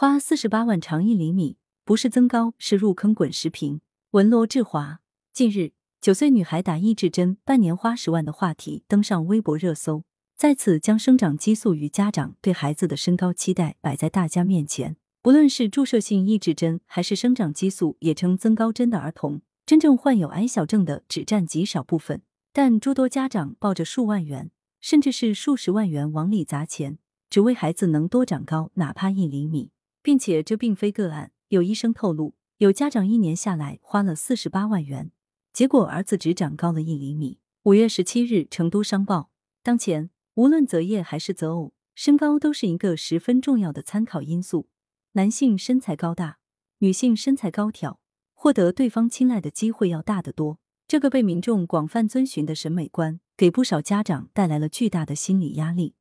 花四十八万长一厘米，不是增高是入坑。滚石屏，文罗志华。近日，九岁女孩打抑制针半年花十万的话题登上微博热搜，再次将生长激素与家长对孩子的身高期待摆在大家面前。不论是注射性抑制针，还是生长激素，也称增高针的儿童，真正患有矮小症的只占极少部分。但诸多家长抱着数万元，甚至是数十万元往里砸钱，只为孩子能多长高，哪怕一厘米。并且这并非个案，有医生透露，有家长一年下来花了四十八万元，结果儿子只长高了一厘米。五月十七日，成都商报，当前无论择业还是择偶，身高都是一个十分重要的参考因素。男性身材高大，女性身材高挑，获得对方青睐的机会要大得多。这个被民众广泛遵循的审美观，给不少家长带来了巨大的心理压力。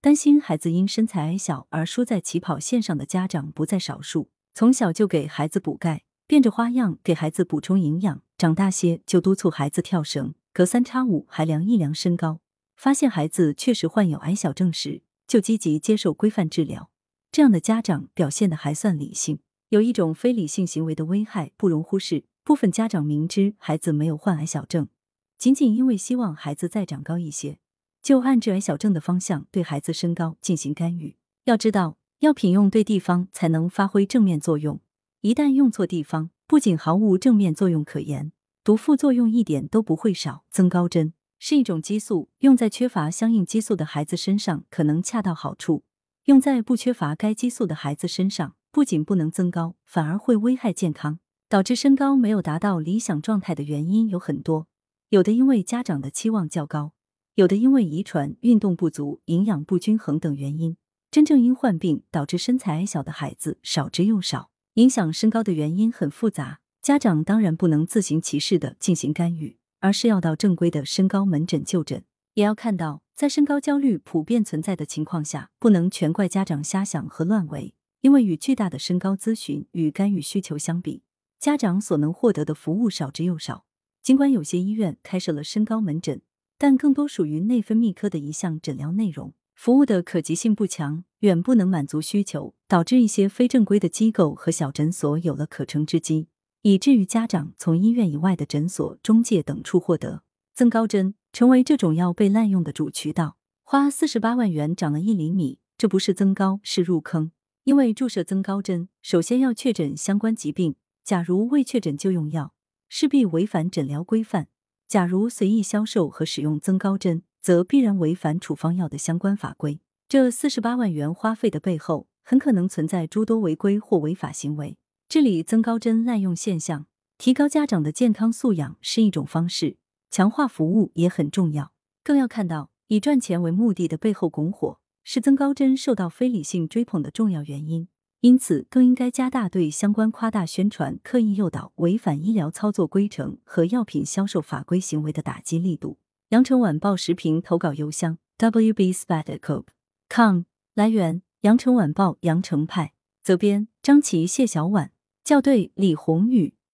担心孩子因身材矮小而输在起跑线上的家长不在少数。从小就给孩子补钙，变着花样给孩子补充营养；长大些就督促孩子跳绳，隔三差五还量一量身高。发现孩子确实患有矮小症时，就积极接受规范治疗。这样的家长表现的还算理性，有一种非理性行为的危害不容忽视。部分家长明知孩子没有患矮小症，仅仅因为希望孩子再长高一些，就按治矮小症的方向对孩子身高进行干预。要知道，药品用对地方才能发挥正面作用，一旦用错地方，不仅毫无正面作用可言，毒副作用一点都不会少。增高针是一种激素，用在缺乏相应激素的孩子身上可能恰到好处。用在不缺乏该激素的孩子身上，不仅不能增高，反而会危害健康。导致身高没有达到理想状态的原因有很多，有的因为家长的期望较高，有的因为遗传、运动不足、营养不均衡等原因。真正因患病导致身材矮小的孩子少之又少。影响身高的原因很复杂，家长当然不能自行其事的进行干预，而是要到正规的身高门诊就诊。也要看到。在身高焦虑普遍存在的情况下，不能全怪家长瞎想和乱为，因为与巨大的身高咨询与干预需求相比，家长所能获得的服务少之又少。尽管有些医院开设了身高门诊，但更多属于内分泌科的一项诊疗内容，服务的可及性不强，远不能满足需求，导致一些非正规的机构和小诊所有了可乘之机，以至于家长从医院以外的诊所、中介等处获得增高针。成为这种药被滥用的主渠道，花四十八万元长了一厘米，这不是增高，是入坑。因为注射增高针，首先要确诊相关疾病，假如未确诊就用药，势必违反诊疗规范；假如随意销售和使用增高针，则必然违反处方药的相关法规。这四十八万元花费的背后，很可能存在诸多违规或违法行为。治理增高针滥用现象，提高家长的健康素养是一种方式。强化服务也很重要，更要看到以赚钱为目的的背后拱火是增高针受到非理性追捧的重要原因。因此，更应该加大对相关夸大宣传、刻意诱导、违反医疗操作规程和药品销售法规行为的打击力度。羊城晚报时评投稿邮箱：wbspatcope.com。来源：羊城晚报羊城派。责编：张琪、谢小婉。校对：李红宇。